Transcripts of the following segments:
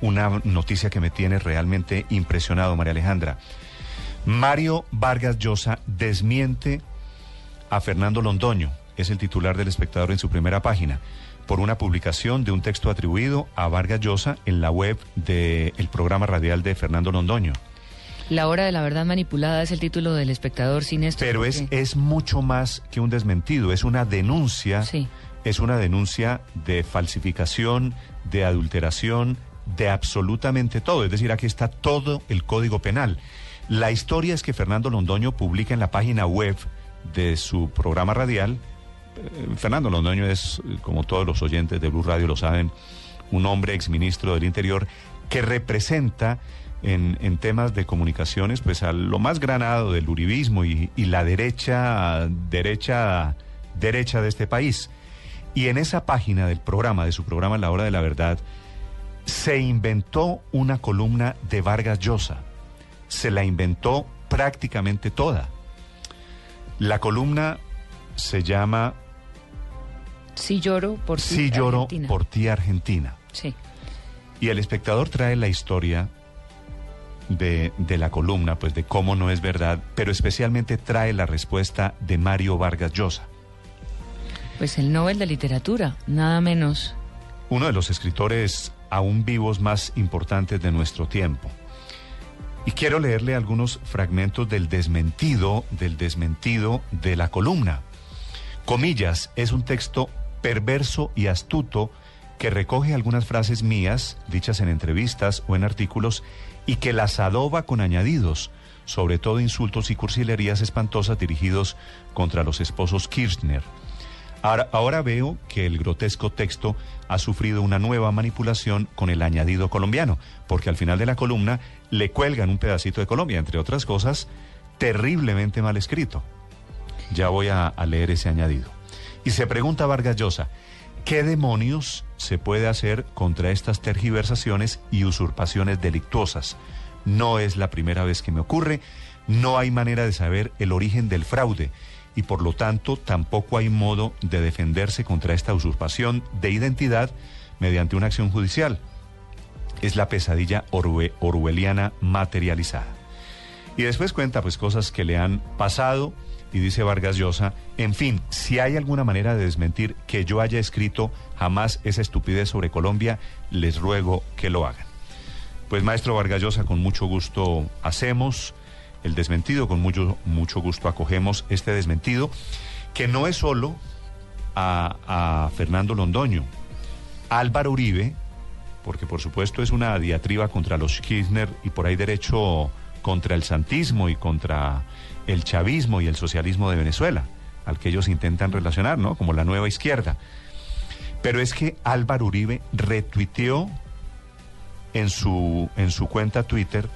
una noticia que me tiene realmente impresionado, María Alejandra. Mario Vargas Llosa desmiente a Fernando Londoño, es el titular del espectador en su primera página, por una publicación de un texto atribuido a Vargas Llosa en la web del programa radial de Fernando Londoño. La hora de la verdad manipulada es el título del espectador sin esto. Pero es, es mucho más que un desmentido, es una denuncia. Es una denuncia de falsificación, de adulteración, de absolutamente todo. Es decir, aquí está todo el código penal. La historia es que Fernando Londoño publica en la página web de su programa radial. Eh, Fernando Londoño es, como todos los oyentes de Blue Radio lo saben, un hombre exministro del Interior que representa en, temas de comunicaciones, pues a lo más granado del uribismo y, la derecha, derecha, derecha de este país. Y en esa página del programa, de su programa La Hora de la Verdad, se inventó una columna de Vargas Llosa. Se la inventó prácticamente toda. La columna se llama Si lloro por ti, Si lloro por ti, Argentina. Sí. Y el espectador trae la historia de, la columna, pues de cómo no es verdad, pero especialmente trae la respuesta de Mario Vargas Llosa. Pues el Nobel de Literatura, nada menos. Uno de los escritores aún vivos más importantes de nuestro tiempo. Y quiero leerle algunos fragmentos del desmentido, del desmentido de la columna. Comillas, es un texto perverso y astuto que recoge algunas frases mías, dichas en entrevistas o en artículos, y que las adoba con añadidos, sobre todo insultos y cursilerías espantosas dirigidos contra los esposos Kirchner. Ahora, veo que el grotesco texto ha sufrido una nueva manipulación con el añadido colombiano, porque al final de la columna le cuelgan un pedacito de Colombia, entre otras cosas, terriblemente mal escrito. Ya voy a, leer ese añadido. Y se pregunta Vargas Llosa, ¿qué demonios se puede hacer contra estas tergiversaciones y usurpaciones delictuosas. No es la primera vez que me ocurre, no hay manera de saber el origen del fraude y por lo tanto tampoco hay modo de defenderse contra esta usurpación de identidad mediante una acción judicial. Es la pesadilla orwelliana materializada. Y después cuenta pues cosas que le han pasado y dice Vargas Llosa, en fin, si hay alguna manera de desmentir que yo haya escrito jamás esa estupidez sobre Colombia, les ruego que lo hagan. Pues maestro Vargas Llosa, con mucho gusto hacemos el desmentido, con mucho, mucho gusto acogemos este desmentido, que no es solo a, Fernando Londoño, Álvaro Uribe, porque por supuesto es una diatriba contra los Kirchner y por ahí derecho contra el santismo y contra el chavismo y el socialismo de Venezuela, al que ellos intentan relacionar, ¿no? Como la nueva izquierda. Pero es que Álvaro Uribe retuiteó en su, en su cuenta Twitter,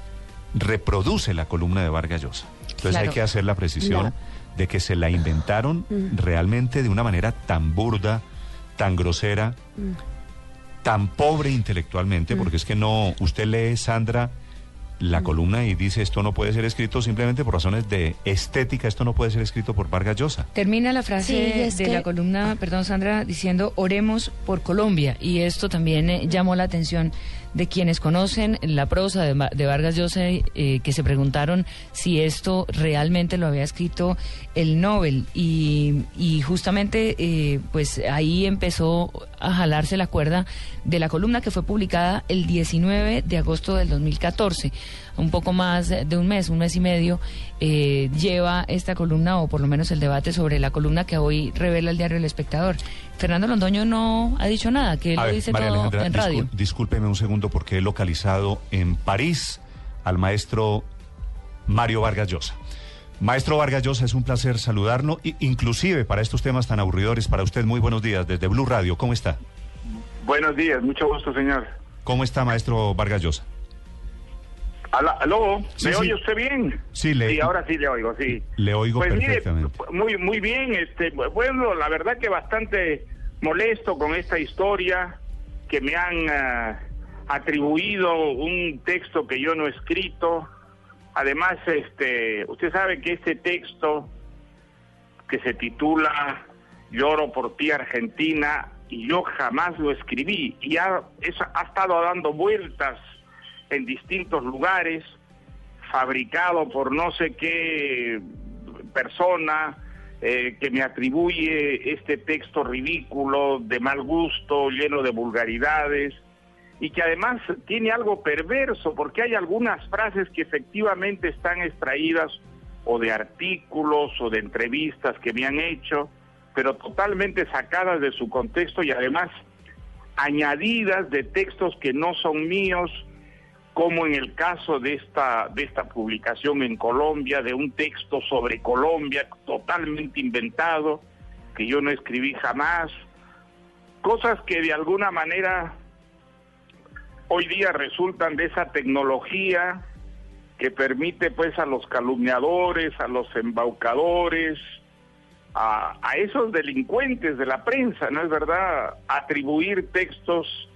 reproduce la columna de Vargas Llosa. Entonces hay que hacer la precisión de que se la inventaron mm. realmente de una manera tan burda, tan grosera, mm. tan pobre intelectualmente, mm. porque es que no, usted lee, Sandra, la columna y dice esto no puede ser escrito simplemente por razones de estética, esto no puede ser escrito por Vargas Llosa. Termina la frase de la columna, perdón Sandra, diciendo oremos por Colombia y esto también eh, llamó la atención de quienes conocen la prosa de, Vargas Llosa, eh, que se preguntaron si esto realmente lo había escrito el Nobel. Y, justamente, eh, pues ahí empezó a jalarse la cuerda de la columna que fue publicada el 19 de agosto del 2014 un poco más de un mes, un mes y medio, eh, lleva esta columna, o por lo menos el debate sobre la columna que hoy revela el diario El Espectador. Fernando Londoño no ha dicho nada, que él lo dice todo en radio. discúlpeme un segundo porque he localizado en París al maestro Mario Vargas Llosa. Maestro Vargas Llosa, es un placer saludarlo, inclusive para estos temas tan aburridores. Para usted, muy buenos días desde Blue Radio. ¿Cómo está? Buenos días, mucho gusto, señor. ¿Cómo está, maestro Vargas Llosa? ¿Aló? ¿Me oye usted bien? Sí, le... sí, ahora sí le oigo, sí. Le oigo pues perfectamente. muy, muy bien, este, bueno, la verdad que bastante molesto con esta historia que me han ah, atribuido un texto que yo no he escrito. Además, este, usted sabe que este texto que se titula Lloro por ti Argentina y yo jamás lo escribí y ha, ha estado dando vueltas en distintos lugares, fabricado por no sé qué persona eh, que me atribuye este texto ridículo, de mal gusto, lleno de vulgaridades, y que además tiene algo perverso, porque hay algunas frases que efectivamente están extraídas o de artículos o de entrevistas que me han hecho, pero totalmente sacadas de su contexto y además añadidas de textos que no son míos, como en el caso de esta, de esta publicación en Colombia, de un texto sobre Colombia totalmente inventado, que yo no escribí jamás, cosas que de alguna manera hoy día resultan de esa tecnología que permite pues a los calumniadores, a los embaucadores, a, esos delincuentes de la prensa, ¿no es verdad?, atribuir textos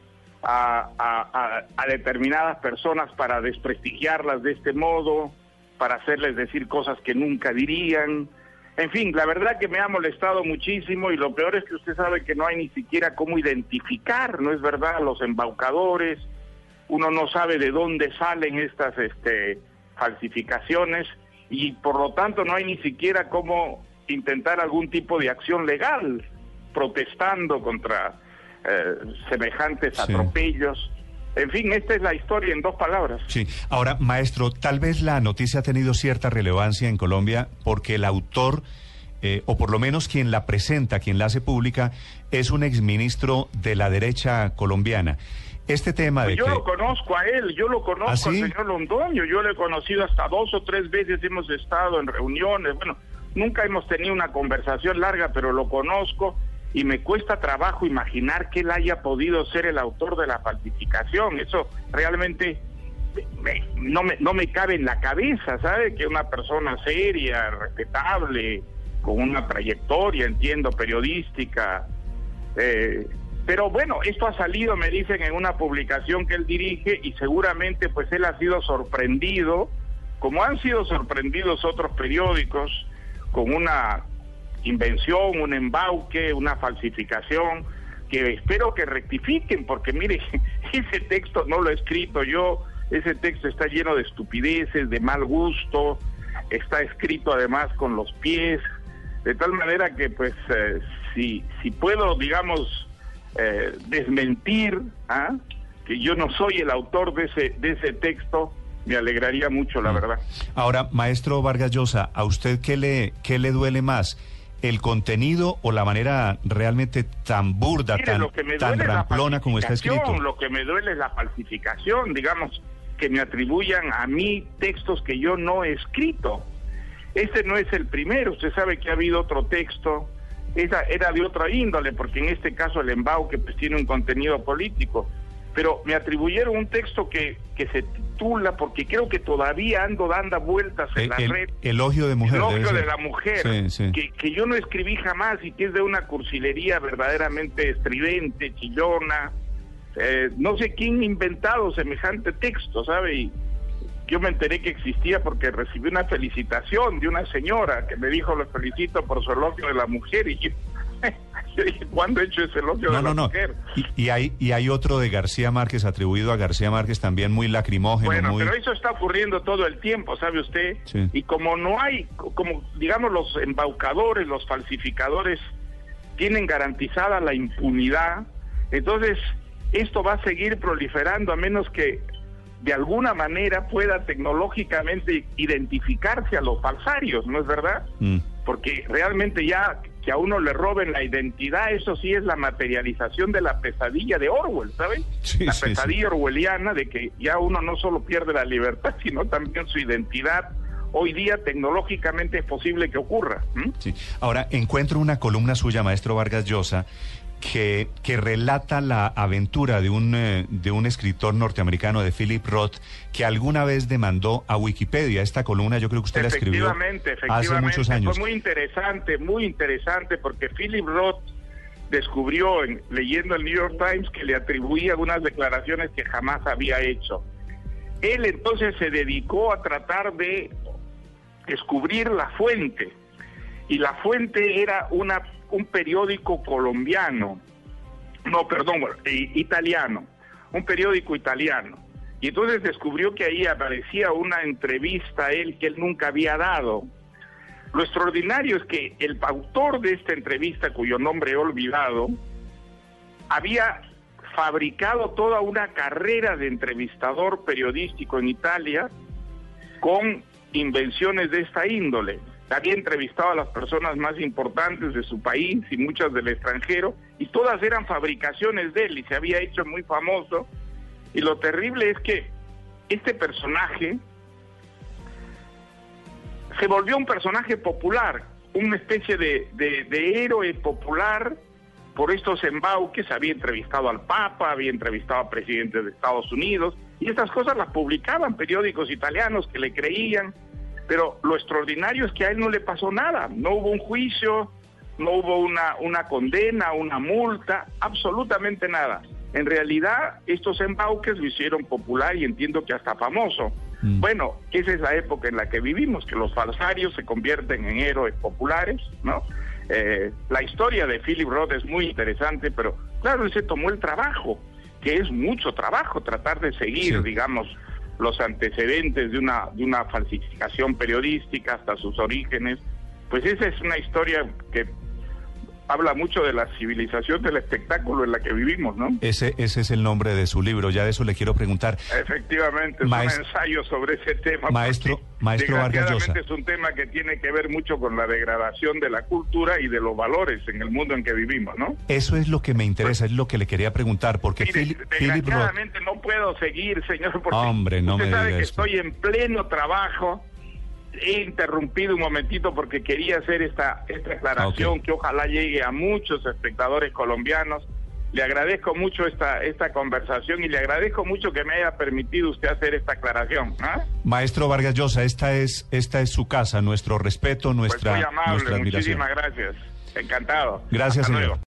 a, a, determinadas personas para desprestigiarlas de este modo, para hacerles decir cosas que nunca dirían. En fin, la verdad que me ha molestado muchísimo y lo peor es que usted sabe que no hay ni siquiera cómo identificar, ¿no es verdad?, a los embaucadores. Uno no sabe de dónde salen estas este, falsificaciones y por lo tanto no hay ni siquiera cómo intentar algún tipo de acción legal protestando contra eh, semejantes atropellos. En fin, esta es la historia en dos palabras. Sí. Ahora, maestro, tal vez la noticia ha tenido cierta relevancia en Colombia porque el autor, eh, o por lo menos quien la presenta, quien la hace pública, es un exministro de la derecha colombiana. Este tema de yo lo conozco a él, yo lo conozco ¿Ah, al señor Londoño, yo lo he conocido hasta dos o tres veces, hemos estado en reuniones, bueno, nunca hemos tenido una conversación larga, pero lo conozco y me cuesta trabajo imaginar que él haya podido ser el autor de la falsificación, eso realmente no, me, no me cabe en la cabeza, ¿sabe? Que una persona seria, respetable, con una trayectoria, entiendo, periodística, eh, pero bueno, esto ha salido, me dicen, en una publicación que él dirige y seguramente pues él ha sido sorprendido, como han sido sorprendidos otros periódicos, con una invención, un embauque, una falsificación, que espero que rectifiquen, porque mire, ese texto no lo he escrito yo, ese texto está lleno de estupideces, de mal gusto, está escrito además con los pies, de tal manera que pues eh, si, si puedo, digamos, eh, desmentir ¿ah? que yo no soy el autor de ese, de ese texto, me alegraría mucho, la mm. verdad. Ahora, maestro Vargas Llosa, ¿a usted qué le, qué le duele más? ¿El contenido o la manera realmente tan burda, tan, tan ramplona como está escrito? Lo que me duele es la falsificación, digamos, que me atribuyan a mí textos que yo no he escrito. Este no es el primero, usted sabe que ha habido otro texto esa era de otra índole, porque en este caso el embauque pues tiene un contenido político. Pero me atribuyeron un texto que, que se titula, porque creo que todavía ando dando vueltas en la red. Elogio de mujer. Elogio de la mujer, Que, que yo no escribí jamás y que es de una cursilería verdaderamente estridente, chillona. Eh, no sé quién inventado semejante texto, ¿sabe? Y, yo me enteré que existía porque recibí una felicitación de una señora que me dijo, lo felicito por su elogio de la mujer. Y yo, dije, ¿cuándo he hecho ese elogio de la mujer? Y, hay, y hay otro de García Márquez, atribuido a García Márquez, también muy lacrimógeno. Bueno, pero eso está ocurriendo todo el tiempo, ¿sabe usted? Y como no hay, como digamos los embaucadores, los falsificadores, tienen garantizada la impunidad, entonces esto va a seguir proliferando a menos que de alguna manera pueda tecnológicamente identificarse a los falsarios, ¿no es verdad? Mm. Porque realmente ya que a uno le roben la identidad, eso sí es la materialización de la pesadilla de Orwell, ¿saben? la pesadilla orwelliana de que ya uno no solo pierde la libertad, sino también su identidad. Hoy día tecnológicamente es posible que ocurra. Sí. Ahora, encuentro una columna suya, maestro Vargas Llosa, que, que relata la aventura de un, eh, de un escritor norteamericano, de Philip Roth, que alguna vez demandó a Wikipedia. Esta columna yo creo que usted la escribió hace muchos años. Fue muy interesante, muy interesante, porque Philip Roth descubrió, leyendo el New York Times, que le atribuía algunas declaraciones que jamás había hecho. Él entonces se dedicó a tratar de descubrir la fuente, y la fuente era una un periódico colombiano no, perdón, italiano, un periódico italiano. Y entonces descubrió que ahí aparecía una entrevista a él que él nunca había dado. Lo extraordinario es que el autor de esta entrevista, cuyo nombre he olvidado, había fabricado toda una carrera de entrevistador periodístico en Italia con invenciones de esta índole. Había entrevistado a las personas más importantes de su país y muchas del extranjero, y todas eran fabricaciones de él y se había hecho muy famoso. Y lo terrible es que este personaje se volvió un personaje popular, una especie de, héroe popular por estos embauques, había entrevistado al Papa, había entrevistado a presidentes de Estados Unidos, y estas cosas las publicaban periódicos italianos que le creían, pero lo extraordinario es que a él no le pasó nada, no hubo un juicio, no hubo una, una condena, una multa, absolutamente nada. En realidad, estos embauques lo hicieron popular y entiendo que hasta famoso. Mm. Bueno, esa es la época en la que vivimos, que los falsarios se convierten en héroes populares, ¿no? Eh, la historia de Philip Roth es muy interesante, pero claro, él se tomó el trabajo, que es mucho trabajo tratar de seguir, digamos, los antecedentes de una, de una falsificación periodística hasta sus orígenes. Pues esa es una historia que habla mucho de la civilización del espectáculo en la que vivimos, ¿no? Ese, ese es el nombre de su libro, ya de eso le quiero preguntar. Efectivamente, es un ensayo sobre ese tema. Maestro, maestro Vargas es un tema que tiene que ver mucho con la degradación de la cultura y de los valores en el mundo en que vivimos, ¿no? Eso es lo que me interesa, es lo que le quería preguntar, porque mire, desgraciadamente no puedo seguir, señor, porque Hombre, no usted me sabe que estoy en pleno trabajo he interrumpido un momentito porque quería hacer esta, esta aclaración que ojalá llegue a muchos espectadores colombianos. Le agradezco mucho esta, esta conversación y le agradezco mucho que me haya permitido usted hacer esta aclaración. ¿ah? Maestro Vargas Llosa, esta es, esta es su casa, nuestro respeto, nuestra, pues muy amable, nuestra admiración. Muchísimas gracias. Encantado. Gracias, señor.